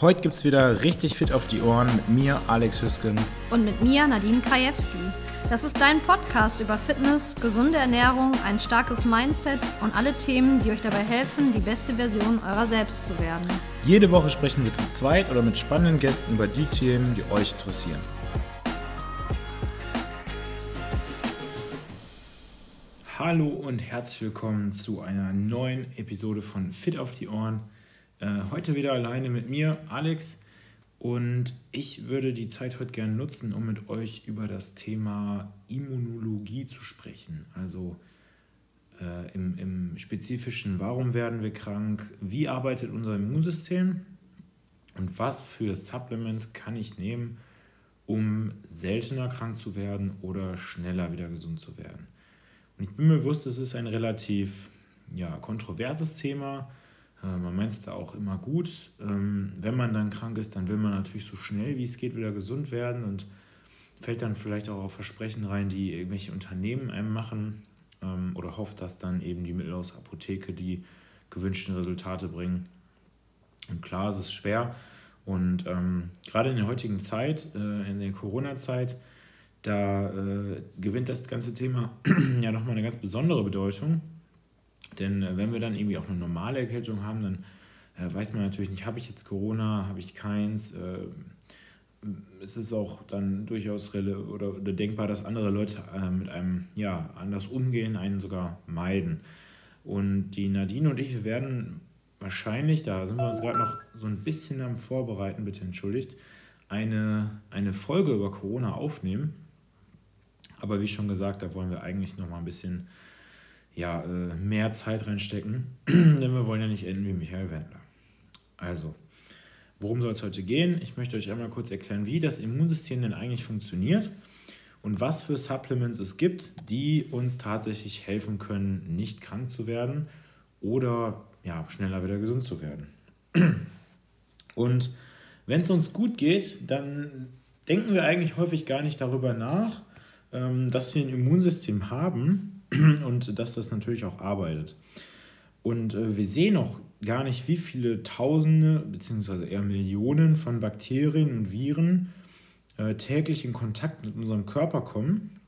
Heute gibt es wieder richtig fit auf die Ohren mit mir, Alex Hüsken. Und mit mir, Nadine Krajewski. Das ist dein Podcast über Fitness, gesunde Ernährung, ein starkes Mindset und alle Themen, die euch dabei helfen, die beste Version eurer selbst zu werden. Jede Woche sprechen wir zu zweit oder mit spannenden Gästen über die Themen, die euch interessieren. Hallo und herzlich willkommen zu einer neuen Episode von Fit auf die Ohren. Äh, heute wieder alleine mit mir, Alex. Und ich würde die Zeit heute gerne nutzen, um mit euch über das Thema Immunologie zu sprechen. Also äh, im, im Spezifischen, warum werden wir krank, wie arbeitet unser Immunsystem und was für Supplements kann ich nehmen, um seltener krank zu werden oder schneller wieder gesund zu werden. Und ich bin mir bewusst, es ist ein relativ ja, kontroverses Thema man meint es da auch immer gut. Ähm, wenn man dann krank ist, dann will man natürlich so schnell wie es geht wieder gesund werden und fällt dann vielleicht auch auf Versprechen rein, die irgendwelche Unternehmen einem machen ähm, oder hofft, dass dann eben die Mittel aus Apotheke die gewünschten Resultate bringen. Und klar, es ist schwer. Und ähm, gerade in der heutigen Zeit, äh, in der Corona-Zeit, da äh, gewinnt das ganze Thema ja nochmal eine ganz besondere Bedeutung. Denn äh, wenn wir dann irgendwie auch eine normale Erkältung haben, dann äh, weiß man natürlich nicht, habe ich jetzt Corona, habe ich keins. Äh, es ist auch dann durchaus oder, oder denkbar, dass andere Leute äh, mit einem ja, anders umgehen, einen sogar meiden. Und die Nadine und ich, werden wahrscheinlich, da sind wir uns gerade noch so ein bisschen am Vorbereiten, bitte entschuldigt, eine, eine Folge über Corona aufnehmen. Aber wie schon gesagt, da wollen wir eigentlich noch mal ein bisschen ja, äh, mehr Zeit reinstecken, denn wir wollen ja nicht enden wie Michael Wendler. Also, worum soll es heute gehen? Ich möchte euch einmal kurz erklären, wie das Immunsystem denn eigentlich funktioniert und was für Supplements es gibt, die uns tatsächlich helfen können, nicht krank zu werden oder ja, schneller wieder gesund zu werden. Und wenn es uns gut geht, dann denken wir eigentlich häufig gar nicht darüber nach, ähm, dass wir ein Immunsystem haben, und dass das natürlich auch arbeitet. Und äh, wir sehen auch gar nicht, wie viele Tausende beziehungsweise eher Millionen von Bakterien und Viren äh, täglich in Kontakt mit unserem Körper kommen.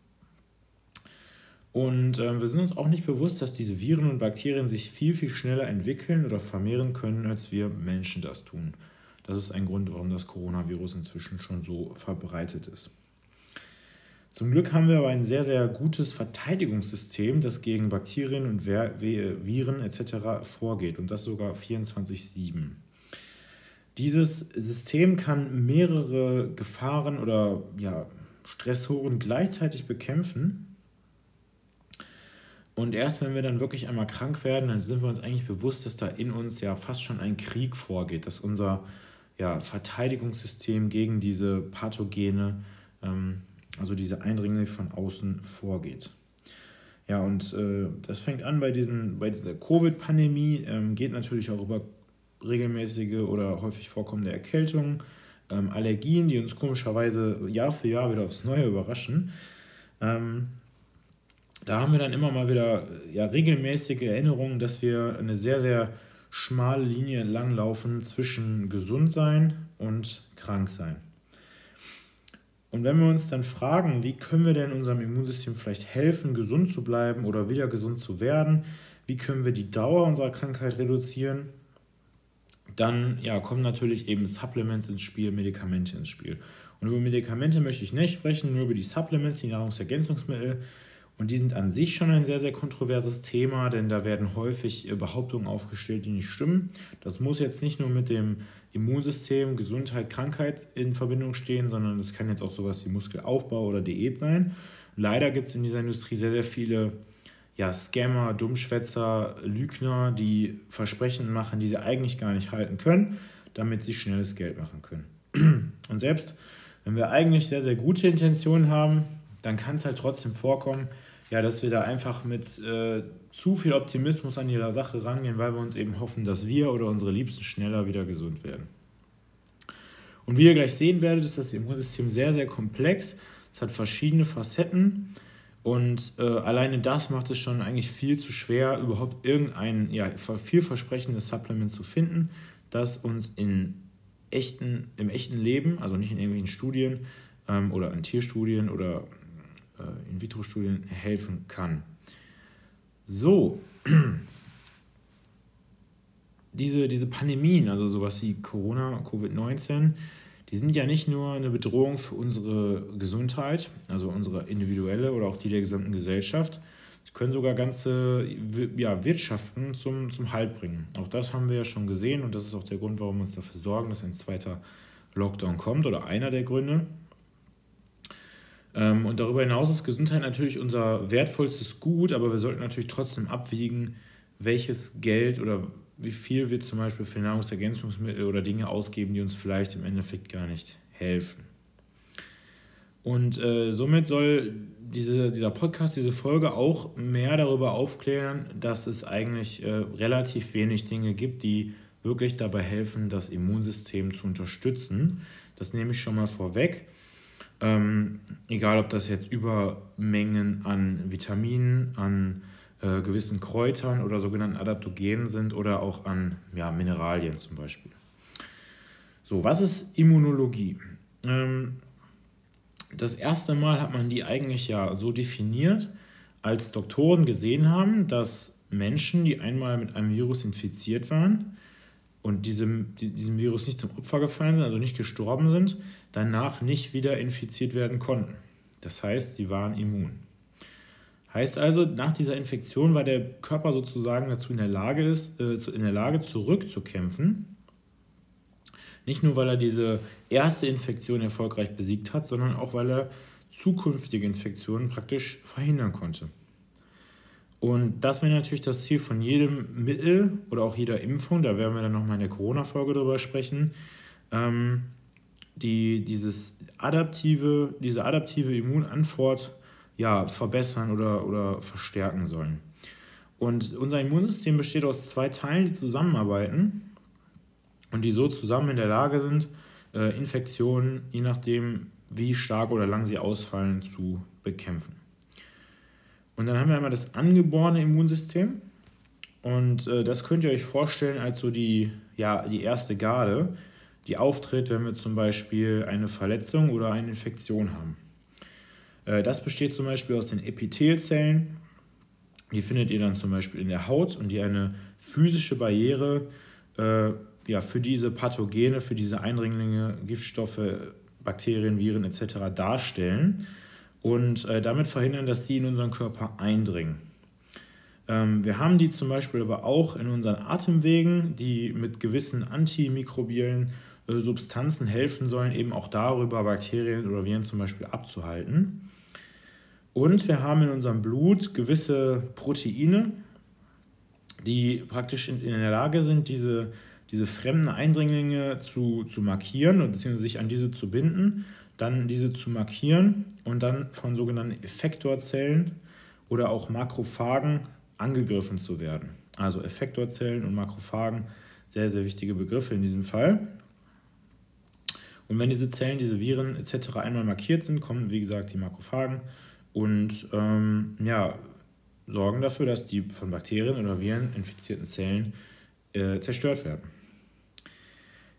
Und äh, wir sind uns auch nicht bewusst, dass diese Viren und Bakterien sich viel, viel schneller entwickeln oder vermehren können, als wir Menschen das tun. Das ist ein Grund, warum das Coronavirus inzwischen schon so verbreitet ist. Zum Glück haben wir aber ein sehr, sehr gutes Verteidigungssystem, das gegen Bakterien und Viren etc. vorgeht und das sogar 24-7. Dieses System kann mehrere Gefahren oder ja, Stressoren gleichzeitig bekämpfen. Und erst wenn wir dann wirklich einmal krank werden, dann sind wir uns eigentlich bewusst, dass da in uns ja fast schon ein Krieg vorgeht, dass unser ja, Verteidigungssystem gegen diese Pathogene ähm, also diese Eindringling von außen vorgeht. Ja, und äh, das fängt an bei, diesen, bei dieser Covid-Pandemie, ähm, geht natürlich auch über regelmäßige oder häufig vorkommende Erkältungen, ähm, Allergien, die uns komischerweise Jahr für Jahr wieder aufs Neue überraschen. Ähm, da haben wir dann immer mal wieder ja, regelmäßige Erinnerungen, dass wir eine sehr, sehr schmale Linie langlaufen zwischen gesund sein und krank sein. Und wenn wir uns dann fragen, wie können wir denn unserem Immunsystem vielleicht helfen, gesund zu bleiben oder wieder gesund zu werden, wie können wir die Dauer unserer Krankheit reduzieren, dann ja, kommen natürlich eben Supplements ins Spiel, Medikamente ins Spiel. Und über Medikamente möchte ich nicht sprechen, nur über die Supplements, die Nahrungsergänzungsmittel. Und die sind an sich schon ein sehr, sehr kontroverses Thema, denn da werden häufig äh, Behauptungen aufgestellt, die nicht stimmen. Das muss jetzt nicht nur mit dem Immunsystem, Gesundheit, Krankheit in Verbindung stehen, sondern das kann jetzt auch sowas wie Muskelaufbau oder Diät sein. Leider gibt es in dieser Industrie sehr, sehr viele ja, Scammer, Dummschwätzer, Lügner, die Versprechen machen, die sie eigentlich gar nicht halten können, damit sie schnelles Geld machen können. Und selbst wenn wir eigentlich sehr, sehr gute Intentionen haben, dann kann es halt trotzdem vorkommen, ja, dass wir da einfach mit äh, zu viel Optimismus an jeder Sache rangehen, weil wir uns eben hoffen, dass wir oder unsere Liebsten schneller wieder gesund werden. Und wie ihr gleich sehen werdet, ist das Immunsystem sehr, sehr komplex. Es hat verschiedene Facetten und äh, alleine das macht es schon eigentlich viel zu schwer, überhaupt irgendein ja, vielversprechendes Supplement zu finden, das uns in echten, im echten Leben, also nicht in irgendwelchen Studien ähm, oder in Tierstudien oder In-vitro-Studien helfen kann. So, diese, diese Pandemien, also sowas wie Corona, Covid-19, die sind ja nicht nur eine Bedrohung für unsere Gesundheit, also unsere individuelle oder auch die der gesamten Gesellschaft. Sie können sogar ganze ja, Wirtschaften zum, zum Halt bringen. Auch das haben wir ja schon gesehen und das ist auch der Grund, warum wir uns dafür sorgen, dass ein zweiter Lockdown kommt oder einer der Gründe. Ähm, und darüber hinaus ist Gesundheit natürlich unser wertvollstes Gut, aber wir sollten natürlich trotzdem abwiegen, welches Geld oder wie viel wir zum Beispiel für Nahrungsergänzungsmittel oder Dinge ausgeben, die uns vielleicht im Endeffekt gar nicht helfen. Und äh, somit soll diese, dieser Podcast, diese Folge auch mehr darüber aufklären, dass es eigentlich äh, relativ wenig Dinge gibt, die wirklich dabei helfen, das Immunsystem zu unterstützen. Das nehme ich schon mal vorweg. Ähm, egal, ob das jetzt Übermengen an Vitaminen, an äh, gewissen Kräutern oder sogenannten Adaptogenen sind oder auch an ja, Mineralien zum Beispiel. So, was ist Immunologie? Ähm, das erste Mal hat man die eigentlich ja so definiert, als Doktoren gesehen haben, dass Menschen, die einmal mit einem Virus infiziert waren und diesem, diesem Virus nicht zum Opfer gefallen sind, also nicht gestorben sind, danach nicht wieder infiziert werden konnten. Das heißt, sie waren immun. Heißt also, nach dieser Infektion war der Körper sozusagen dazu in der Lage, ist, äh, in der Lage zurückzukämpfen. Nicht nur, weil er diese erste Infektion erfolgreich besiegt hat, sondern auch, weil er zukünftige Infektionen praktisch verhindern konnte. Und das wäre natürlich das Ziel von jedem Mittel oder auch jeder Impfung, da werden wir dann nochmal in der Corona-Folge drüber sprechen, ähm, die dieses adaptive, diese adaptive Immunantwort ja, verbessern oder, oder verstärken sollen. Und unser Immunsystem besteht aus zwei Teilen, die zusammenarbeiten und die so zusammen in der Lage sind, äh, Infektionen, je nachdem, wie stark oder lang sie ausfallen, zu bekämpfen. Und dann haben wir einmal das angeborene Immunsystem. Und äh, das könnt ihr euch vorstellen als so die, ja, die erste Garde, die auftritt, wenn wir zum Beispiel eine Verletzung oder eine Infektion haben. Äh, das besteht zum Beispiel aus den Epithelzellen. Die findet ihr dann zum Beispiel in der Haut und die eine physische Barriere äh, ja, für diese Pathogene, für diese Eindringlinge, Giftstoffe, Bakterien, Viren etc. darstellen und äh, damit verhindern, dass die in unseren Körper eindringen. Ähm, wir haben die zum Beispiel aber auch in unseren Atemwegen, die mit gewissen antimikrobiellen Substanzen helfen sollen, eben auch darüber Bakterien oder Viren zum Beispiel abzuhalten. Und wir haben in unserem Blut gewisse Proteine, die praktisch in, der Lage sind, diese, diese fremden Eindringlinge zu, zu markieren beziehungsweise sich an diese zu binden, dann diese zu markieren und dann von sogenannten Effektorzellen oder auch Makrophagen angegriffen zu werden. Also Effektorzellen und Makrophagen, sehr, sehr wichtige Begriffe in diesem Fall. Und wenn diese Zellen, diese Viren etc. einmal markiert sind, kommen wie gesagt die Makrophagen und ähm, ja, sorgen dafür, dass die von Bakterien oder Viren infizierten Zellen äh, zerstört werden.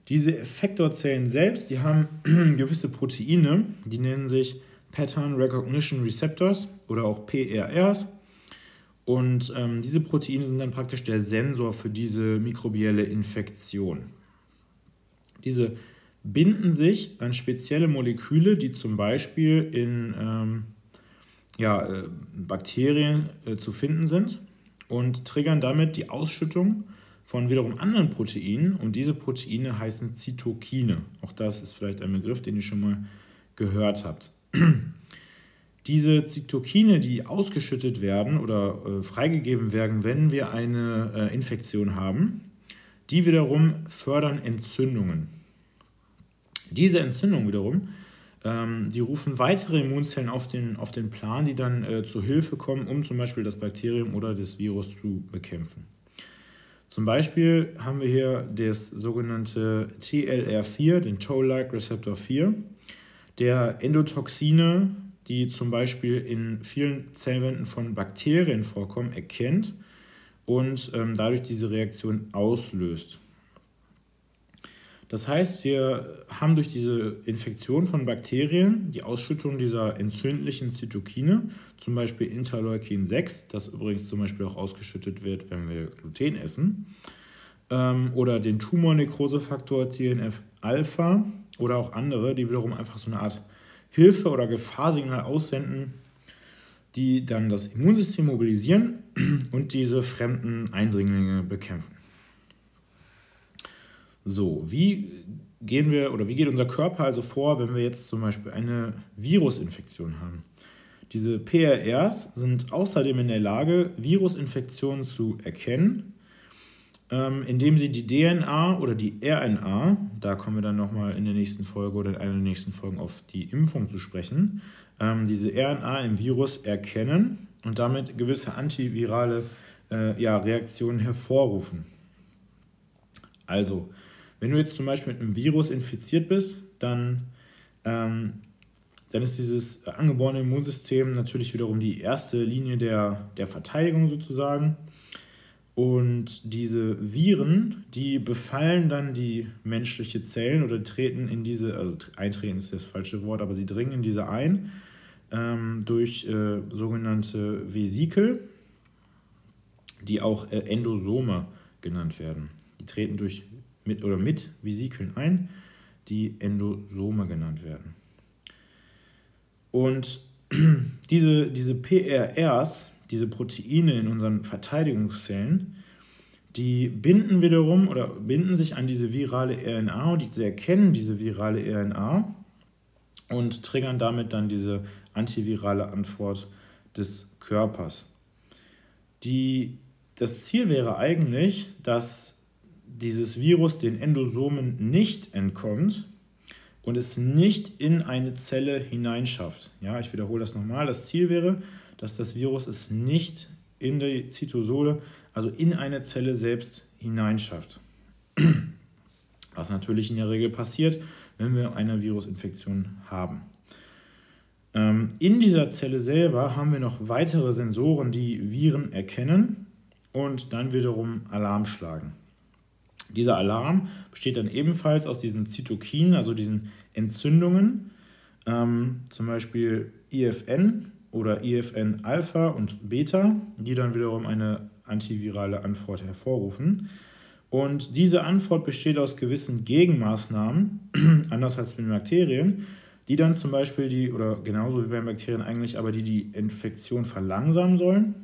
Diese Effektorzellen selbst, die haben gewisse Proteine, die nennen sich Pattern Recognition Receptors oder auch PRRs. Und ähm, diese Proteine sind dann praktisch der Sensor für diese mikrobielle Infektion. Diese binden sich an spezielle Moleküle, die zum Beispiel in ähm, ja, äh, Bakterien äh, zu finden sind und triggern damit die Ausschüttung von wiederum anderen Proteinen und diese Proteine heißen Zytokine. Auch das ist vielleicht ein Begriff, den ihr schon mal gehört habt. Diese Zytokine, die ausgeschüttet werden oder äh, freigegeben werden, wenn wir eine äh, Infektion haben, die wiederum fördern Entzündungen. Diese Entzündungen wiederum ähm, die rufen weitere Immunzellen auf den, auf den Plan, die dann äh, zur Hilfe kommen, um zum Beispiel das Bakterium oder das Virus zu bekämpfen. Zum Beispiel haben wir hier das sogenannte TLR4, den Toll-like Receptor 4, der Endotoxine, die zum Beispiel in vielen Zellwänden von Bakterien vorkommen, erkennt und ähm, dadurch diese Reaktion auslöst. Das heißt, wir haben durch diese Infektion von Bakterien die Ausschüttung dieser entzündlichen Zytokine, zum Beispiel Interleukin 6, das übrigens zum Beispiel auch ausgeschüttet wird, wenn wir Gluten essen, ähm, oder den Tumornekrosefaktor TNF-Alpha oder auch andere, die wiederum einfach so eine Art Hilfe- oder Gefahrsignal aussenden, die dann das Immunsystem mobilisieren und diese fremden Eindringlinge bekämpfen. So, wie gehen wir oder wie geht unser Körper also vor, wenn wir jetzt zum Beispiel eine Virusinfektion haben? Diese PRRs sind außerdem in der Lage, Virusinfektionen zu erkennen, ähm, indem sie die DNA oder die RNA, da kommen wir dann nochmal in der nächsten Folge oder in einer der nächsten Folgen auf die Impfung zu sprechen, ähm, diese RNA im Virus erkennen und damit gewisse antivirale äh, Reaktionen hervorrufen. Also, wenn du jetzt zum Beispiel mit einem Virus infiziert bist, dann, ähm, dann ist dieses angeborene Immunsystem natürlich wiederum die erste Linie der, der Verteidigung sozusagen. Und diese Viren, die befallen dann die menschliche Zellen oder treten in diese, also eintreten ist das falsche Wort, aber sie dringen in diese ein ähm, durch äh, sogenannte Vesikel, die auch äh, Endosome genannt werden. Die treten durch mit oder mit Vesikeln ein, die Endosome genannt werden. Und diese, diese PRRs, diese Proteine in unseren Verteidigungszellen, die binden wiederum oder binden sich an diese virale RNA und diese erkennen diese virale RNA und triggern damit dann diese antivirale Antwort des Körpers. Die, das Ziel wäre eigentlich, dass dieses Virus den Endosomen nicht entkommt und es nicht in eine Zelle hineinschafft. Ja, ich wiederhole das nochmal. Das Ziel wäre, dass das Virus es nicht in die Zytosole, also in eine Zelle selbst hineinschafft. Was natürlich in der Regel passiert, wenn wir eine Virusinfektion haben. Ähm, in dieser Zelle selber haben wir noch weitere Sensoren, die Viren erkennen und dann wiederum Alarm schlagen. Dieser Alarm besteht dann ebenfalls aus diesen Zytokinen, also diesen Entzündungen, ähm, zum Beispiel IFN oder IFN-Alpha und Beta, die dann wiederum eine antivirale Antwort hervorrufen. Und diese Antwort besteht aus gewissen Gegenmaßnahmen, anders als mit Bakterien, die dann zum Beispiel die, oder genauso wie bei Bakterien eigentlich, aber die die Infektion verlangsamen sollen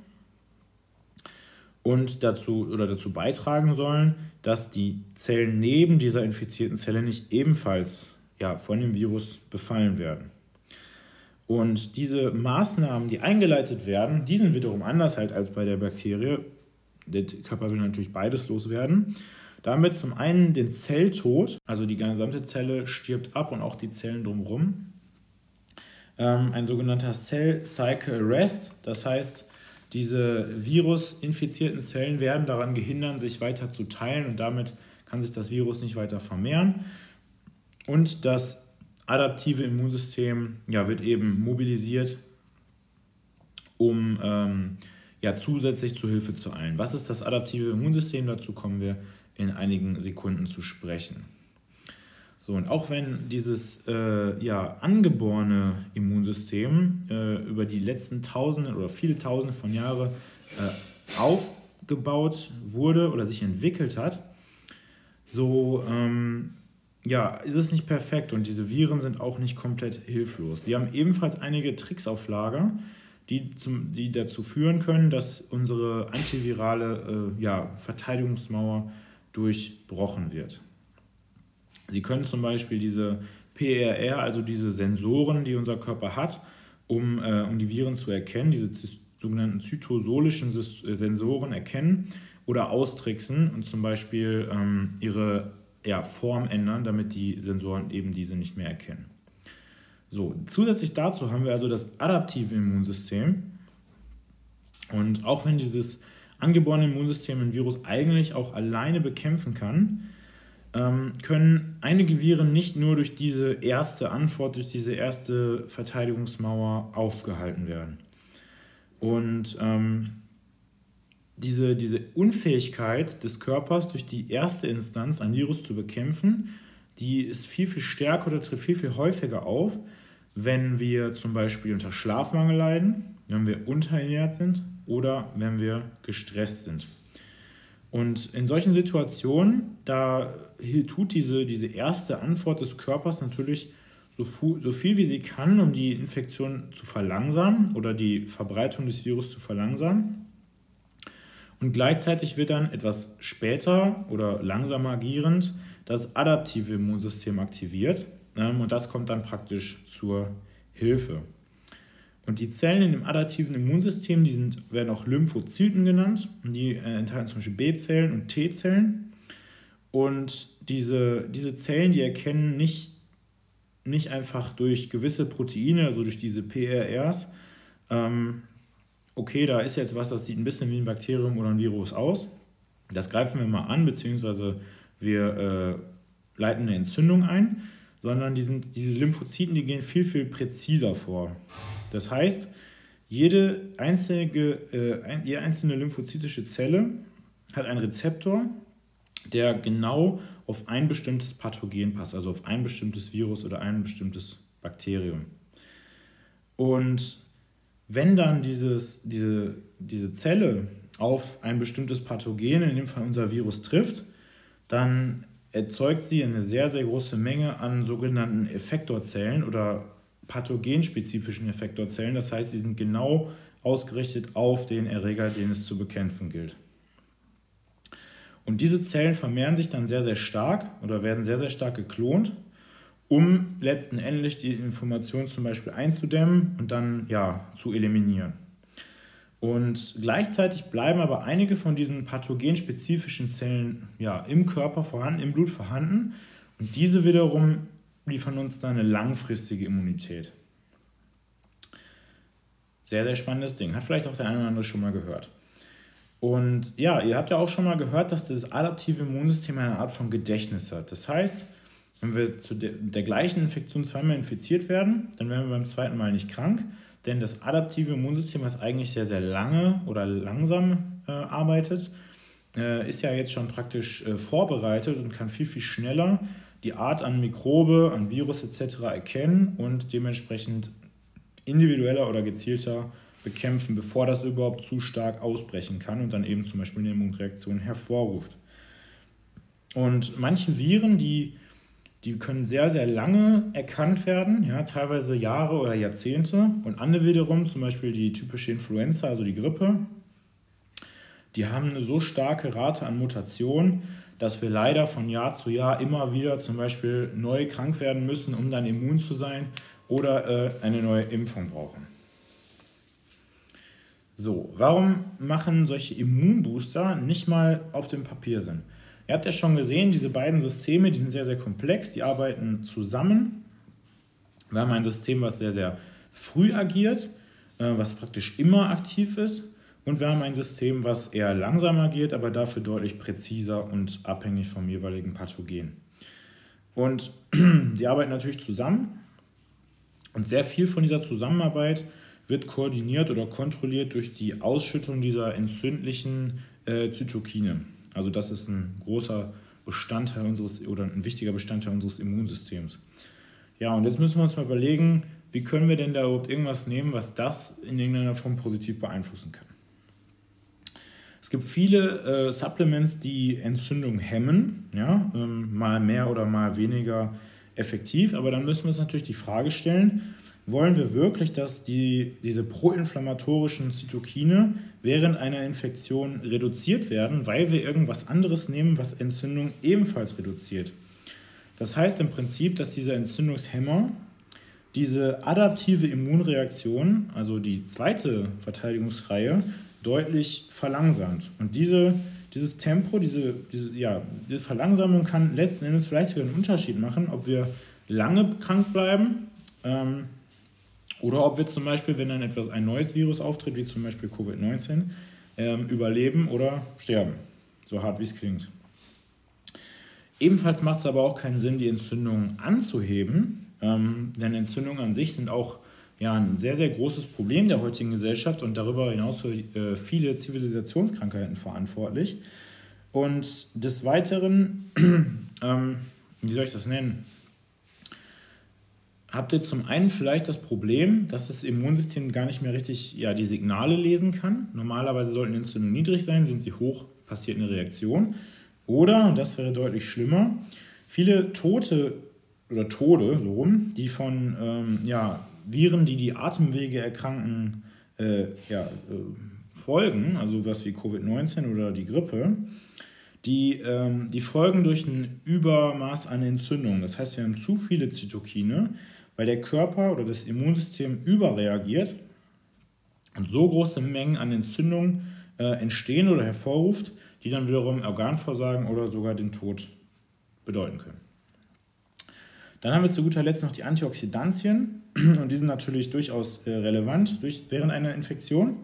und dazu oder dazu beitragen sollen, dass die Zellen neben dieser infizierten Zelle nicht ebenfalls ja, von dem Virus befallen werden. Und diese Maßnahmen, die eingeleitet werden, die sind wiederum anders halt als bei der Bakterie. Der Körper will natürlich beides loswerden. Damit zum einen den Zelltod, also die gesamte Zelle stirbt ab und auch die Zellen drumherum. Ähm, ein sogenannter Cell Cycle Arrest, das heißt, diese virusinfizierten Zellen werden daran gehindert, sich weiter zu teilen und damit kann sich das Virus nicht weiter vermehren. Und das adaptive Immunsystem ja, wird eben mobilisiert, um ähm, ja, zusätzlich zu Hilfe zu eilen. Was ist das adaptive Immunsystem? Dazu kommen wir in einigen Sekunden zu sprechen. So, und auch wenn dieses äh, ja, angeborene Immunsystem äh, über die letzten Tausende oder viele Tausende von Jahren äh, aufgebaut wurde oder sich entwickelt hat, so ähm, ja, ist es nicht perfekt und diese Viren sind auch nicht komplett hilflos. Sie haben ebenfalls einige Tricks auf Lager, die, zum, die dazu führen können, dass unsere antivirale äh, ja, Verteidigungsmauer durchbrochen wird. Sie können zum Beispiel diese PRR, also diese Sensoren, die unser Körper hat, um, äh, um die Viren zu erkennen, diese sogenannten zytosolischen äh, Sensoren erkennen oder austricksen und zum Beispiel ähm, ihre ja, Form ändern, damit die Sensoren eben diese nicht mehr erkennen. So, zusätzlich dazu haben wir also das adaptive Immunsystem. Und auch wenn dieses angeborene Immunsystem ein Virus eigentlich auch alleine bekämpfen kann, können einige Viren nicht nur durch diese erste Antwort, durch diese erste Verteidigungsmauer aufgehalten werden. Und ähm, diese, diese Unfähigkeit des Körpers, durch die erste Instanz ein Virus zu bekämpfen, die ist viel, viel stärker oder tritt viel, viel häufiger auf, wenn wir zum Beispiel unter Schlafmangel leiden, wenn wir unterernährt sind oder wenn wir gestresst sind. Und in solchen Situationen, da tut diese, diese erste Antwort des Körpers natürlich so, so viel wie sie kann, um die Infektion zu verlangsamen oder die Verbreitung des Virus zu verlangsamen. Und gleichzeitig wird dann etwas später oder langsamer agierend das adaptive Immunsystem aktiviert ähm, und das kommt dann praktisch zur Hilfe. Und die Zellen in dem adaptiven Immunsystem, die sind, werden auch Lymphozyten genannt. Die äh, enthalten zum Beispiel B-Zellen und T-Zellen. Und diese, diese Zellen, die erkennen nicht, nicht einfach durch gewisse Proteine, also durch diese PRRs, ähm, okay, da ist jetzt was, das sieht ein bisschen wie ein Bakterium oder ein Virus aus. Das greifen wir mal an, beziehungsweise wir äh, leiten eine Entzündung ein, sondern die diese Lymphozyten, die gehen viel, viel präziser vor. Das heißt, jede einzelne, äh, jede einzelne lymphozytische Zelle hat einen Rezeptor, der genau auf ein bestimmtes Pathogen passt, also auf ein bestimmtes Virus oder ein bestimmtes Bakterium. Und wenn dann dieses, diese, diese Zelle auf ein bestimmtes Pathogen, in dem Fall unser Virus, trifft, dann erzeugt sie eine sehr, sehr große Menge an sogenannten Effektorzellen oder pathogenspezifischen Effektorzellen. Das heißt, sie sind genau ausgerichtet auf den Erreger, den es zu bekämpfen gilt. Und diese Zellen vermehren sich dann sehr, sehr stark oder werden sehr, sehr stark geklont, um letzten Endes die Information zum Beispiel einzudämmen und dann ja, zu eliminieren. Und gleichzeitig bleiben aber einige von diesen pathogenspezifischen Zellen ja, im Körper vorhanden, im Blut vorhanden. Und diese wiederum liefern uns dann eine langfristige Immunität. Sehr, sehr spannendes Ding. Hat vielleicht auch der eine oder andere schon mal gehört. Und ja, ihr habt ja auch schon mal gehört, dass das adaptive Immunsystem eine Art von Gedächtnis hat. Das heißt, wenn wir zu der, der gleichen Infektion zweimal infiziert werden, dann werden wir beim zweiten Mal nicht krank, denn das adaptive Immunsystem, was eigentlich sehr, sehr lange oder langsam äh, arbeitet, äh, ist ja jetzt schon praktisch äh, vorbereitet und kann viel, viel schneller die Art an Mikrobe, an Virus etc. erkennen und dementsprechend individueller oder gezielter bekämpfen, bevor das überhaupt zu stark ausbrechen kann und dann eben zum Beispiel eine Immunreaktion hervorruft. Und manche Viren, die die können sehr, sehr lange erkannt werden, ja, teilweise Jahre oder Jahrzehnte. Und andere wiederum, zum Beispiel die typische Influenza, also die Grippe, die haben eine so starke Rate an Mutationen, dass wir leider von Jahr zu Jahr immer wieder zum Beispiel neu krank werden müssen, um dann immun zu sein oder äh, eine neue Impfung brauchen. So, warum machen solche Immunbooster nicht mal auf dem Papier Sinn? Ihr habt ja schon gesehen, diese beiden Systeme, die sind sehr, sehr komplex, die arbeiten zusammen. Wir haben ein System, was sehr, sehr früh agiert, äh, was praktisch immer aktiv ist. Und wir haben ein System, was eher langsam agiert, aber dafür deutlich präziser und abhängig vom jeweiligen Pathogen. Und die arbeiten natürlich zusammen. Und sehr viel von dieser Zusammenarbeit wird koordiniert oder kontrolliert durch die Ausschüttung dieser entzündlichen äh, Zytokine. Also das ist ein großer Bestandteil unseres oder ein wichtiger Bestandteil unseres Immunsystems. Ja, und jetzt müssen wir uns mal überlegen, wie können wir denn da überhaupt irgendwas nehmen, was das in irgendeiner Form positiv beeinflussen kann. Es gibt viele äh, Supplements, die Entzündung hemmen, ja, ähm, mal mehr oder mal weniger effektiv, aber dann müssen wir uns natürlich die Frage stellen, wollen wir wirklich, dass die, diese proinflammatorischen Zytokine während einer Infektion reduziert werden, weil wir irgendwas anderes nehmen, was Entzündung ebenfalls reduziert. Das heißt im Prinzip, dass dieser Entzündungshemmer diese adaptive Immunreaktion, also die zweite Verteidigungsreihe, deutlich verlangsamt. Und diese, dieses Tempo, diese, diese, ja, diese Verlangsamung kann letzten Endes vielleicht sogar einen Unterschied machen, ob wir lange krank bleiben ähm, oder ob wir zum Beispiel, wenn dann etwas, ein neues Virus auftritt, wie zum Beispiel Covid-19, ähm, überleben oder sterben. So hart wie es klingt. Ebenfalls macht es aber auch keinen Sinn, die Entzündung anzuheben, ähm, denn Entzündungen an sich sind auch ja, ein sehr, sehr großes Problem der heutigen Gesellschaft und darüber hinaus für äh, viele Zivilisationskrankheiten verantwortlich. Und des Weiteren ähm, wie soll ich das nennen? Habt ihr zum einen vielleicht das Problem, dass das Immunsystem gar nicht mehr richtig ja, die Signale lesen kann. Normalerweise sollten Entzündungen niedrig sein, sind sie hoch, passiert eine Reaktion. Oder, und das wäre deutlich schlimmer, viele Tote oder Tode, so rum, die von ähm, ja, Viren, die die Atemwege erkranken, äh, ja, äh, folgen, also was wie Covid-19 oder die Grippe, die, ähm, die folgen durch ein Übermaß an Entzündung. Das heißt, wir haben zu viele Zytokine, weil der Körper oder das Immunsystem überreagiert und so große Mengen an Entzündung äh, entstehen oder hervorruft, die dann wiederum Organversagen oder sogar den Tod bedeuten können. Dann haben wir zu guter Letzt noch die Antioxidantien und die sind natürlich durchaus äh, relevant durch, während einer Infektion.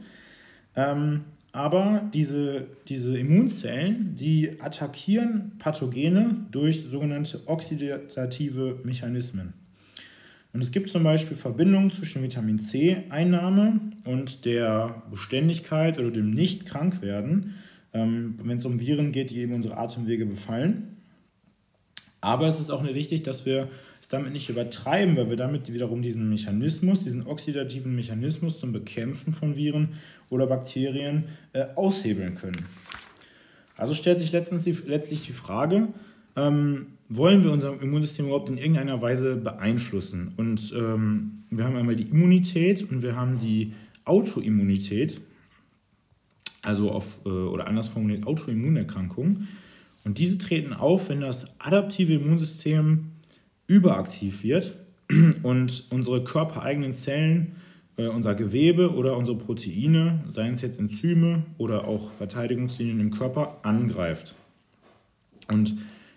Ähm, aber diese, diese Immunzellen, die attackieren Pathogene durch sogenannte oxidative Mechanismen. Und es gibt zum Beispiel Verbindungen zwischen Vitamin C-Einnahme und der Beständigkeit oder dem Nicht-Krankwerden, ähm, wenn es um Viren geht, die eben unsere Atemwege befallen. Aber es ist auch wichtig, dass wir es damit nicht übertreiben, weil wir damit wiederum diesen Mechanismus, diesen oxidativen Mechanismus zum Bekämpfen von Viren oder Bakterien äh, aushebeln können. Also stellt sich letztens die, letztlich die Frage, ähm, wollen wir unser Immunsystem überhaupt in irgendeiner Weise beeinflussen? Und ähm, wir haben einmal die Immunität und wir haben die Autoimmunität, also auf, äh, oder anders formuliert Autoimmunerkrankungen. Und diese treten auf, wenn das adaptive Immunsystem überaktiv wird und unsere körpereigenen Zellen, äh, unser Gewebe oder unsere Proteine, seien es jetzt Enzyme oder auch Verteidigungslinien im Körper, angreift. Und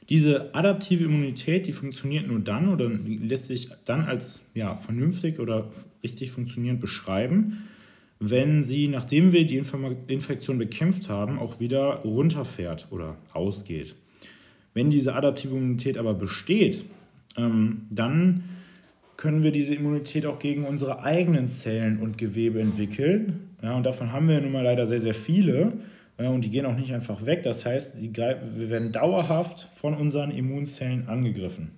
diese adaptive Immunität, die funktioniert nur dann oder lässt sich dann als ja, vernünftig oder richtig funktionierend beschreiben, wenn sie, nachdem wir die Infektion bekämpft haben, auch wieder runterfährt oder ausgeht. Wenn diese adaptive Immunität aber besteht, ähm, dann können wir diese Immunität auch gegen unsere eigenen Zellen und Gewebe entwickeln. Ja, und davon haben wir nun mal leider sehr, sehr viele. Und die gehen auch nicht einfach weg. Das heißt, wir werden dauerhaft von unseren Immunzellen angegriffen.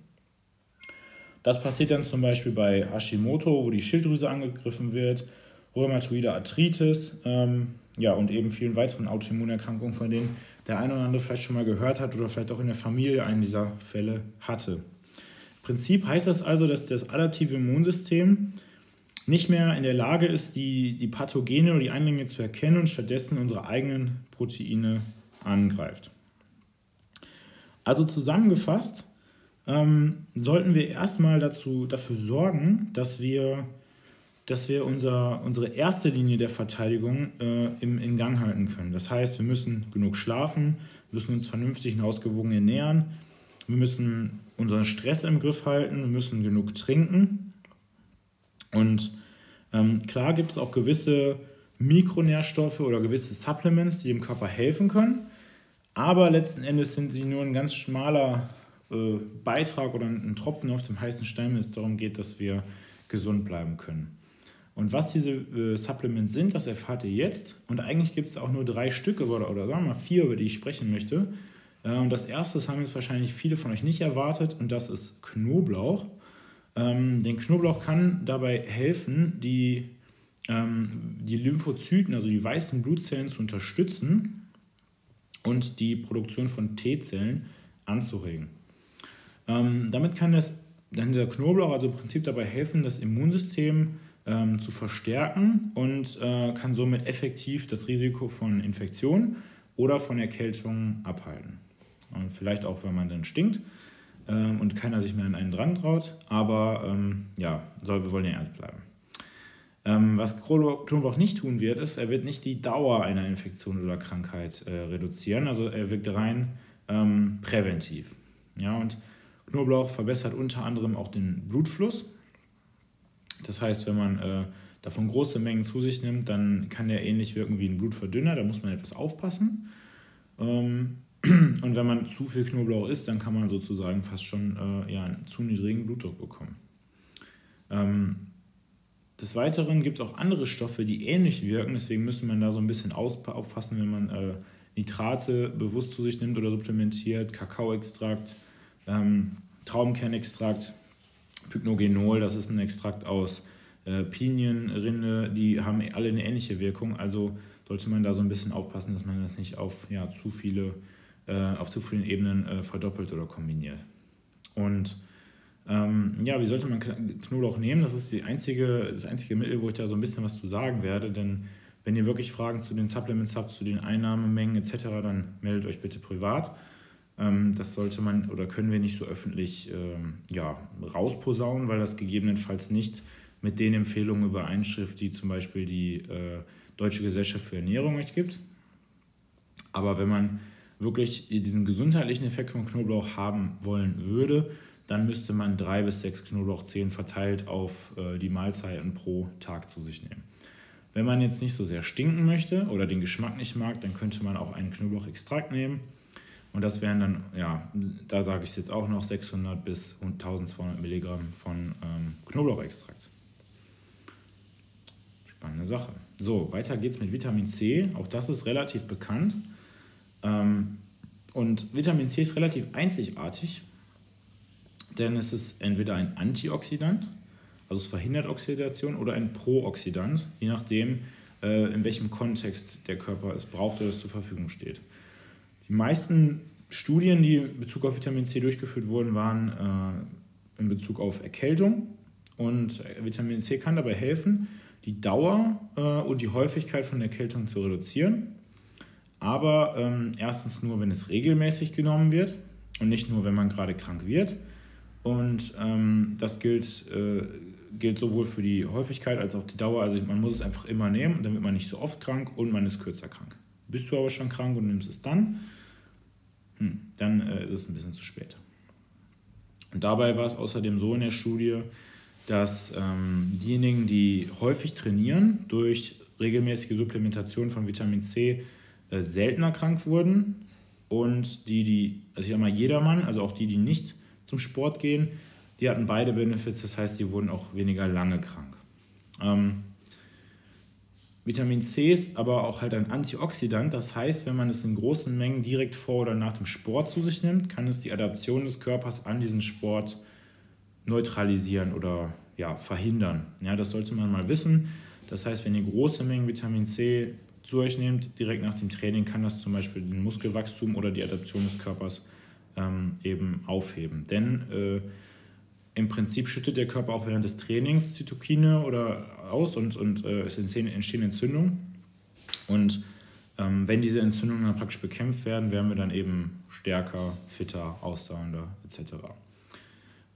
Das passiert dann zum Beispiel bei Hashimoto, wo die Schilddrüse angegriffen wird rheumatoide Arthritis ähm, ja, und eben vielen weiteren Autoimmunerkrankungen, von denen der eine oder andere vielleicht schon mal gehört hat oder vielleicht auch in der Familie einen dieser Fälle hatte. Im Prinzip heißt das also, dass das adaptive Immunsystem nicht mehr in der Lage ist, die, die Pathogene oder die Eindringlinge zu erkennen und stattdessen unsere eigenen Proteine angreift. Also zusammengefasst ähm, sollten wir erstmal dazu, dafür sorgen, dass wir dass wir unser, unsere erste Linie der Verteidigung äh, im, in Gang halten können. Das heißt, wir müssen genug schlafen, müssen uns vernünftig und ausgewogen ernähren, wir müssen unseren Stress im Griff halten, wir müssen genug trinken. Und ähm, klar gibt es auch gewisse Mikronährstoffe oder gewisse Supplements, die dem Körper helfen können. Aber letzten Endes sind sie nur ein ganz schmaler äh, Beitrag oder ein Tropfen auf dem heißen Stein, wenn es darum geht, dass wir gesund bleiben können. Und was diese äh, Supplements sind, das erfahrt ihr jetzt. Und eigentlich gibt es auch nur drei Stücke oder, oder sagen wir mal vier, über die ich sprechen möchte. Äh, und das erste, das haben jetzt wahrscheinlich viele von euch nicht erwartet, und das ist Knoblauch. Ähm, denn Knoblauch kann dabei helfen, die, ähm, die Lymphozyten, also die weißen Blutzellen, zu unterstützen und die Produktion von T-Zellen anzuregen. Ähm, damit kann das, dann dieser Knoblauch also im Prinzip dabei helfen, das Immunsystem ähm, zu verstärken und äh, kann somit effektiv das Risiko von Infektion oder von Erkältung abhalten. Und vielleicht auch, wenn man dann stinkt ähm, und keiner sich mehr an einen dran traut, aber ähm, ja, soll, wir wollen ja ernst bleiben. Ähm, was Knoblauch nicht tun wird, ist, er wird nicht die Dauer einer Infektion oder Krankheit äh, reduzieren, also er wirkt rein ähm, präventiv. Ja, und Knoblauch verbessert unter anderem auch den Blutfluss, das heißt, wenn man äh, davon große Mengen zu sich nimmt, dann kann der ähnlich wirken wie ein Blutverdünner. Da muss man etwas aufpassen. Ähm, und wenn man zu viel Knoblauch isst, dann kann man sozusagen fast schon äh, ja, einen zu niedrigen Blutdruck bekommen. Ähm, des Weiteren gibt es auch andere Stoffe, die ähnlich wirken. Deswegen müsste man da so ein bisschen aufpassen, wenn man äh, Nitrate bewusst zu sich nimmt oder supplementiert, Kakaoextrakt. Ähm, Traubenkernextrakt, Pycnogenol, das ist ein Extrakt aus äh, Pinienrinde, die haben alle eine ähnliche Wirkung. Also sollte man da so ein bisschen aufpassen, dass man das nicht auf ja, zu viele, äh, auf zu vielen Ebenen äh, verdoppelt oder kombiniert. Und ähm, ja, wie sollte man Knoblauch nehmen? Das ist die einzige, das einzige Mittel, wo ich da so ein bisschen was zu sagen werde, denn wenn ihr wirklich Fragen zu den Supplements habt, zu den Einnahmemengen etc., dann meldet euch bitte privat. Ähm, das sollte man oder können wir nicht so öffentlich ähm, ja, rausposaunen, weil das gegebenenfalls nicht mit den Empfehlungen übereinschrift, die zum Beispiel die äh, Deutsche Gesellschaft für Ernährung euch gibt. Aber wenn man wirklich diesen gesundheitlichen Effekt von Knoblauch haben wollen würde, dann müsste man drei bis sechs Knoblauchzehen verteilt auf äh, die Mahlzeiten pro Tag zu sich nehmen. Wenn man jetzt nicht so sehr stinken möchte oder den Geschmack nicht mag, dann könnte man auch einen Knoblauchextrakt nehmen. Und das wären dann, ja, da sage ich es jetzt auch noch, 600 bis 1200 Milligramm von ähm, Knoblauchextrakt. Spannende Sache. So, weiter geht's mit Vitamin C. Auch das ist relativ bekannt. Ähm, und Vitamin C ist relativ einzigartig, denn es ist entweder ein Antioxidant, also es verhindert Oxidation, oder ein Prooxidant, je nachdem, äh, in welchem Kontext der Körper es braucht oder es zur Verfügung steht. Die meisten Studien, die in Bezug auf Vitamin C durchgeführt wurden, waren äh, in Bezug auf Erkältung. Und Vitamin C kann dabei helfen, die Dauer äh, und die Häufigkeit von Erkältung zu reduzieren. Aber ähm, erstens nur, wenn es regelmäßig genommen wird und nicht nur, wenn man gerade krank wird. Und ähm, das gilt, äh, gilt sowohl für die Häufigkeit als auch die Dauer. Also man muss es einfach immer nehmen, wird man nicht so oft krank und man ist kürzer krank. Bist du aber schon krank und nimmst es dann, hm, dann äh, ist es ein bisschen zu spät. Und dabei war es außerdem so in der Studie, dass ähm, diejenigen, die häufig trainieren, durch regelmäßige Supplementation von Vitamin C äh, seltener krank wurden und die, die, also ich sag mal jedermann, also auch die, die nicht zum Sport gehen, die hatten beide Benefits, das heißt, die wurden auch weniger lange krank. Ähm, Vitamin C ist aber auch halt ein Antioxidant, das heißt, wenn man es in großen Mengen direkt vor oder nach dem Sport zu sich nimmt, kann es die Adaption des Körpers an diesen Sport neutralisieren oder ja, verhindern. Ja, das sollte man mal wissen. Das heißt, wenn ihr große Mengen Vitamin C zu euch nehmt, direkt nach dem Training, kann das zum Beispiel den Muskelwachstum oder die Adaption des Körpers ähm, eben aufheben. Denn äh, im Prinzip schüttet der Körper auch während des Trainings Zytokine oder aus und, und äh, es entstehen, Entzündungen. Und ähm, wenn diese Entzündungen dann praktisch bekämpft werden, werden wir dann eben stärker, fitter, ausdauernder etc.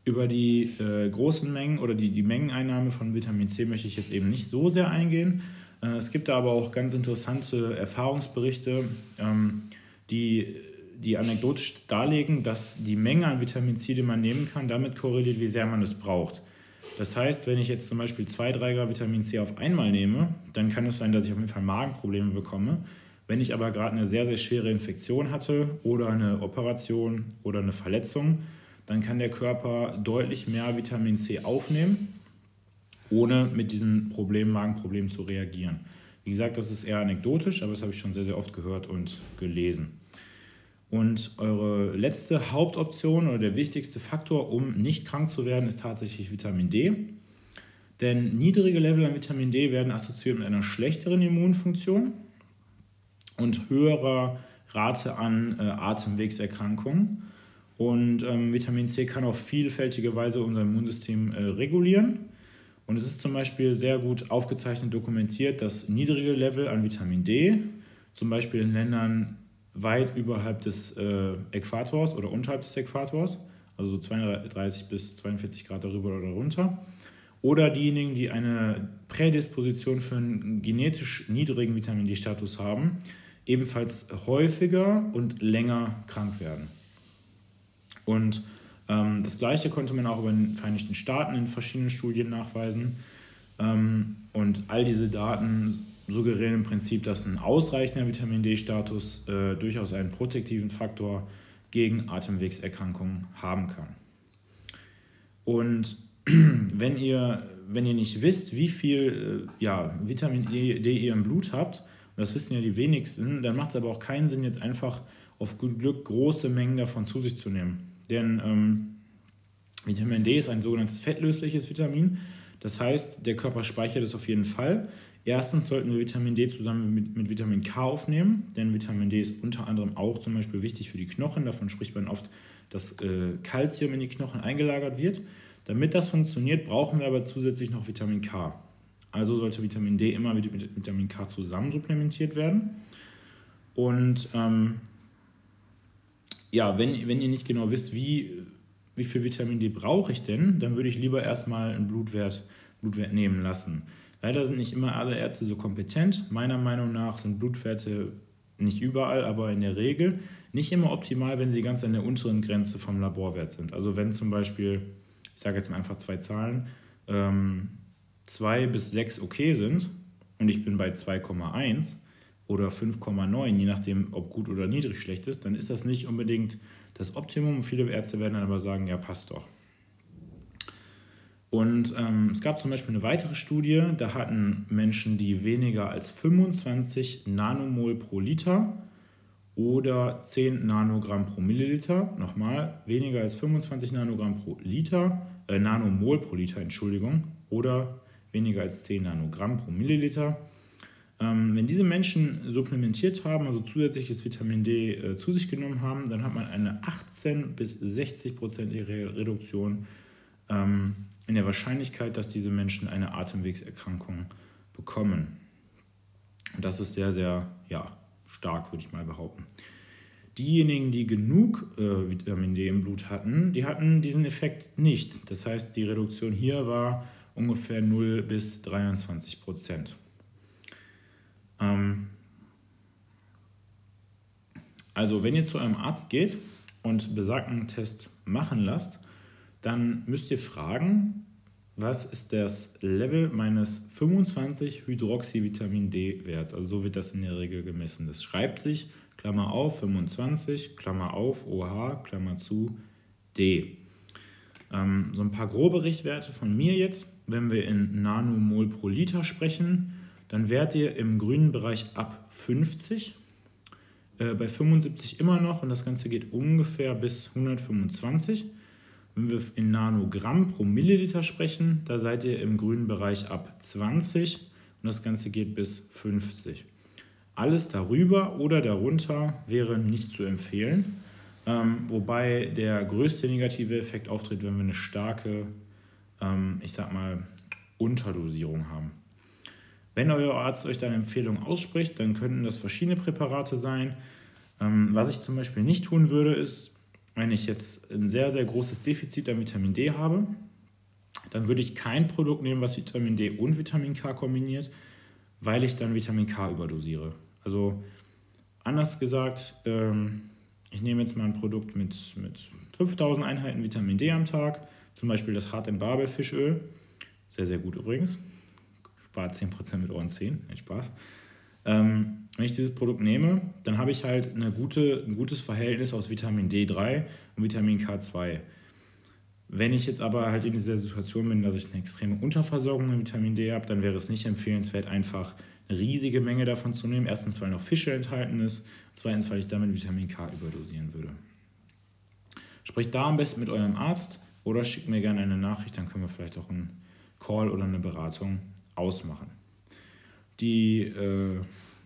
Über die äh, großen Mengen oder die, die Mengeneinnahme von Vitamin C möchte ich jetzt eben nicht so sehr eingehen. Äh, es gibt da aber auch ganz interessante Erfahrungsberichte, ähm, die, die anekdotisch darlegen, dass die Menge an Vitamin C, die man nehmen kann, damit korreliert, wie sehr man es braucht. Das heißt, wenn ich jetzt zum Beispiel 2-3 Gramm Vitamin C auf einmal nehme, dann kann es sein, dass ich auf jeden Fall Magenprobleme bekomme. Wenn ich aber gerade eine sehr, sehr schwere Infektion hatte oder eine Operation oder eine Verletzung, dann kann der Körper deutlich mehr Vitamin C aufnehmen, ohne mit diesem Problem, Magenproblem zu reagieren. Wie gesagt, das ist eher anekdotisch, aber das habe ich schon sehr, sehr oft gehört und gelesen. Und eure letzte Hauptoption oder der wichtigste Faktor, um nicht krank zu werden, ist tatsächlich Vitamin D. Denn niedrige Level an Vitamin D werden assoziiert mit einer schlechteren Immunfunktion und höherer Rate an äh, Atemwegserkrankungen. Und ähm, Vitamin C kann auf vielfältige Weise unser Immunsystem äh, regulieren. Und es ist zum Beispiel sehr gut aufgezeichnet dokumentiert, dass niedrige Level an Vitamin D, zum Beispiel in Ländern weit überhalb des äh, Äquators oder unterhalb des Äquators, also so 32 bis 42 Grad darüber oder darunter, oder diejenigen, die eine Prädisposition für einen genetisch niedrigen Vitamin D-Status haben, ebenfalls häufiger und länger krank werden. Und ähm, das Gleiche konnte man auch über den Vereinigten Staaten in verschiedenen Studien nachweisen. Ähm, und all diese Daten suggerieren im Prinzip, dass ein ausreichender Vitamin D-Status äh, durchaus einen protektiven Faktor gegen Atemwegserkrankungen haben kann. Und wenn ihr, wenn ihr nicht wisst, wie viel äh, ja, Vitamin D ihr im Blut habt, und das wissen ja die wenigsten, dann macht es aber auch keinen Sinn, jetzt einfach auf gut Glück große Mengen davon zu sich zu nehmen. Denn ähm, Vitamin D ist ein sogenanntes fettlösliches Vitamin. Das heißt, der Körper speichert es auf jeden Fall. Erstens sollten wir Vitamin D zusammen mit, mit, Vitamin K aufnehmen, denn Vitamin D ist unter anderem auch zum Beispiel wichtig für die Knochen. Davon spricht man oft, dass äh, Calcium in die Knochen eingelagert wird. Damit das funktioniert, brauchen wir aber zusätzlich noch Vitamin K. Also sollte Vitamin D immer mit, mit Vitamin K zusammen supplementiert werden. Und ähm, ja, wenn, wenn ihr nicht genau wisst, wie, wie viel Vitamin D brauche ich denn, dann würde ich lieber erstmal einen Blutwert, Blutwert nehmen lassen. Leider sind nicht immer alle Ärzte so kompetent. Meiner Meinung nach sind Blutwerte nicht überall, aber in der Regel nicht immer optimal, wenn sie ganz an der unteren Grenze vom Laborwert sind. Also wenn zum Beispiel, ich sage jetzt mal einfach zwei Zahlen, ähm, 2 bis 6 okay sind und ich bin bei 2,1 oder 5,9, je nachdem, ob gut oder niedrig schlecht ist, dann ist das nicht unbedingt das Optimum. Viele Ärzte werden dann aber sagen, ja, passt doch. Und ähm, es gab zum Beispiel eine weitere Studie, da hatten Menschen, die weniger als 25 Nanomol pro Liter oder 10 Nanogramm pro Milliliter, nochmal, weniger als 25 Nanogramm pro Liter, äh, Nanomol pro Liter, Entschuldigung, oder weniger als 10 Nanogramm pro Milliliter. Ähm, wenn diese Menschen supplementiert haben, also zusätzliches Vitamin D äh, zu sich genommen haben, dann hat man eine 18 bis 60-prozentige Reduktion ähm, in der Wahrscheinlichkeit, dass diese Menschen eine Atemwegserkrankung bekommen. Und das ist sehr, sehr ja, stark, würde ich mal behaupten. Diejenigen, die genug äh, Vitamin D im Blut hatten, die hatten diesen Effekt nicht. Das heißt, die Reduktion hier war ungefähr 0 bis 23 Prozent. Ähm also, wenn ihr zu eurem Arzt geht und besagten Test machen lasst, dann müsst ihr fragen, was ist das Level meines 25 Hydroxyvitamin D-Werts? Also so wird das in der Regel gemessen. Das schreibt sich, Klammer auf, 25, Klammer auf, OH, Klammer zu, D. Ähm, so ein paar grobe Richtwerte von mir jetzt. Wenn wir in Nanomol pro Liter sprechen, dann werdet ihr im grünen Bereich ab 50, äh, bei 75 immer noch und das Ganze geht ungefähr bis 125. Wenn wir in Nanogramm pro Milliliter sprechen, da seid ihr im grünen Bereich ab 20 und das Ganze geht bis 50. Alles darüber oder darunter wäre nicht zu empfehlen, ähm, wobei der größte negative Effekt auftritt, wenn wir eine starke, ähm, ich sag mal, Unterdosierung haben. Wenn euer Arzt euch da eine Empfehlung ausspricht, dann könnten das verschiedene Präparate sein. Ähm, was ich zum Beispiel nicht tun würde, ist wenn ich jetzt ein sehr, sehr großes Defizit an Vitamin D habe, dann würde ich kein Produkt nehmen, was Vitamin D und Vitamin K kombiniert, weil ich dann Vitamin K überdosiere. Also anders gesagt, ähm, ich nehme jetzt mal ein Produkt mit, mit 5000 Einheiten Vitamin D am Tag, zum Beispiel das Hart Babel Fischöl, sehr, sehr gut übrigens, spart 10% mit Ohren 10, nicht Spaß. Ähm, wenn ich dieses Produkt nehme, dann habe ich halt eine gute, ein gutes Verhältnis aus Vitamin D3 und Vitamin K2. Wenn ich jetzt aber halt in dieser Situation bin, dass ich eine extreme Unterversorgung mit Vitamin D habe, dann wäre es nicht empfehlenswert, einfach eine riesige Menge davon zu nehmen. Erstens, weil noch Fische enthalten ist. Zweitens, weil ich damit Vitamin K überdosieren würde. Sprecht da am besten mit eurem Arzt oder schickt mir gerne eine Nachricht, dann können wir vielleicht auch einen Call oder eine Beratung ausmachen die, äh,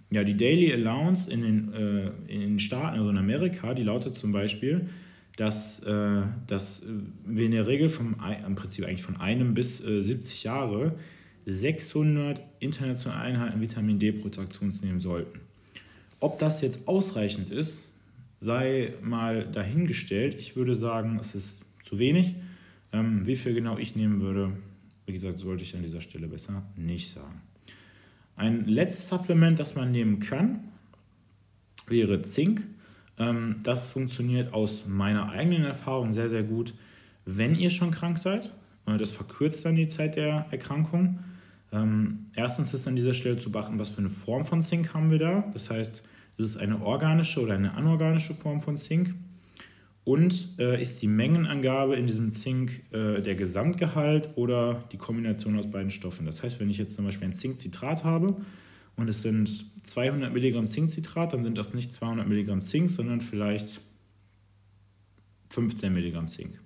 ja, die Daily Allowance in den, äh, in den Staaten, also in Amerika, die lautet zum Beispiel, dass, äh, dass wir in der Regel vom, im Prinzip eigentlich von einem bis äh, 70 Jahre 600 internationale Einheiten Vitamin D pro Tag zu uns nehmen sollten. Ob das jetzt ausreichend ist, sei mal dahingestellt. Ich würde sagen, es ist zu wenig. Ähm, wie viel genau ich nehmen würde, wie gesagt, sollte ich an dieser Stelle besser nicht sagen. Ein letztes Supplement, das man nehmen kann, wäre Zink. Ähm, das funktioniert aus meiner eigenen Erfahrung sehr, sehr gut, wenn ihr schon krank seid. Äh, das verkürzt dann die Zeit der Erkrankung. Ähm, erstens ist an dieser Stelle zu beachten, was für eine Form von Zink haben wir da. Das heißt, ist es eine organische oder eine anorganische Form von Zink? Und äh, ist die Mengenangabe in diesem Zink äh, der Gesamtgehalt oder die Kombination aus beiden Stoffen? Das heißt, wenn ich jetzt zum Beispiel ein Zinkcitrat habe und es sind 200 Milligramm Zinkcitrat, dann sind das nicht 200 Milligramm Zink, sondern vielleicht 15 Milligramm Zink.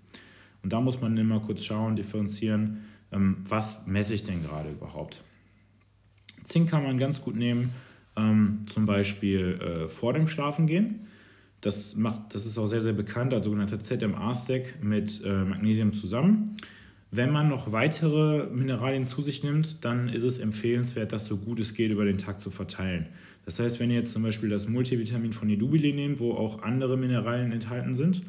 Und da muss man immer kurz schauen, differenzieren, ähm, was messe ich denn gerade überhaupt. Zink kann man ganz gut nehmen, ähm, zum Beispiel äh, vor dem Schlafengehen. Das, macht, das ist auch sehr, sehr bekannt als sogenannter ZMA-Stack mit äh, Magnesium zusammen. Wenn man noch weitere Mineralien zu sich nimmt, dann ist es empfehlenswert, das so gut es geht über den Tag zu verteilen. Das heißt, wenn ihr jetzt zum Beispiel das Multivitamin von Edubile nehmt, wo auch andere Mineralien enthalten sind,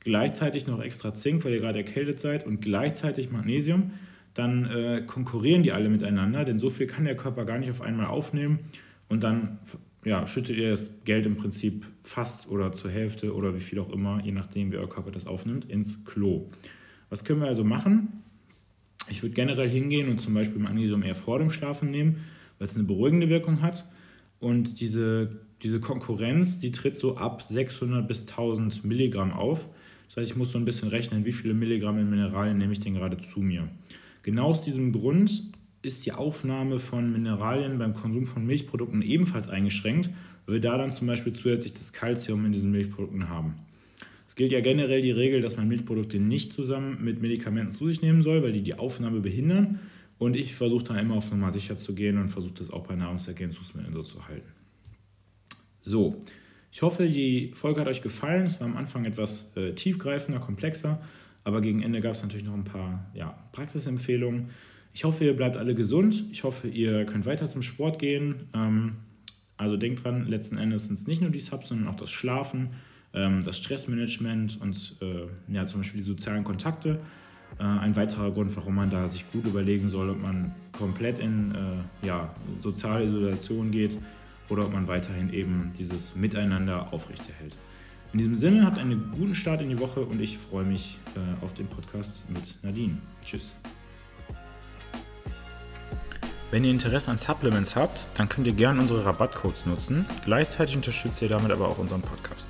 gleichzeitig noch extra Zink, weil ihr gerade erkältet seid, und gleichzeitig Magnesium, dann äh, konkurrieren die alle miteinander, denn so viel kann der Körper gar nicht auf einmal aufnehmen und dann ja, schüttet ihr das Geld im Prinzip fast oder zur Hälfte oder wie viel auch immer, je nachdem, wie euer Körper das aufnimmt, ins Klo. Was können wir also machen? Ich würde generell hingehen und zum Beispiel Magnesium eher vor dem Schlafen nehmen, weil es eine beruhigende Wirkung hat. Und diese, diese Konkurrenz, die tritt so ab 600 bis 1000 Milligramm auf. Das heißt, ich muss so ein bisschen rechnen, wie viele Milligramm in Mineralien nehme ich denn gerade zu mir. Genau aus diesem Grund ist die Aufnahme von Mineralien beim Konsum von Milchprodukten ebenfalls eingeschränkt, weil wir da dann zum Beispiel zusätzlich das Kalzium in diesen Milchprodukten haben. Es gilt ja generell die Regel, dass man Milchprodukte nicht zusammen mit Medikamenten zu sich nehmen soll, weil die die Aufnahme behindern. Und ich versuche da immer auf Nummer sicher zu gehen und versuche das auch bei Nahrungsergänzungsmitteln so zu halten. So, ich hoffe, die Folge hat euch gefallen. Es war am Anfang etwas äh, tiefgreifender, komplexer, aber gegen Ende gab es natürlich noch ein paar ja, Praxisempfehlungen. Ich hoffe, ihr bleibt alle gesund. Ich hoffe, ihr könnt weiter zum Sport gehen. Ähm, also denkt dran, letzten Endes sind es nicht nur die Subs, sondern auch das Schlafen, ähm, das Stressmanagement und äh, ja, zum Beispiel die sozialen Kontakte. Äh, ein weiterer Grund, warum man da sich gut überlegen soll, ob man komplett in äh, ja, soziale Isolation geht oder ob man weiterhin eben dieses Miteinander aufrechterhält. In diesem Sinne, habt einen guten Start in die Woche und ich freue mich auf den Podcast mit Nadine. Tschüss. Wenn ihr Interesse an Supplements habt, dann könnt ihr gerne unsere Rabattcodes nutzen. Gleichzeitig unterstützt ihr damit aber auch unseren Podcast.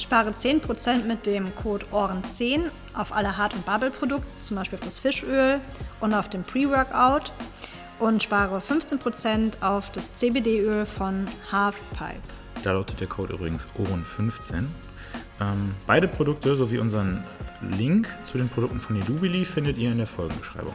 Spare 10% mit dem Code OHREN10 auf alle Hart- und Bubble-Produkte, zum Beispiel auf das Fischöl und auf den Pre-Workout und spare 15% auf das CBD-Öl von Halfpipe. Da lautet der Code übrigens OHREN15. Ähm, beide Produkte sowie unseren Link zu den Produkten von Edubili findet ihr in der Folgenbeschreibung.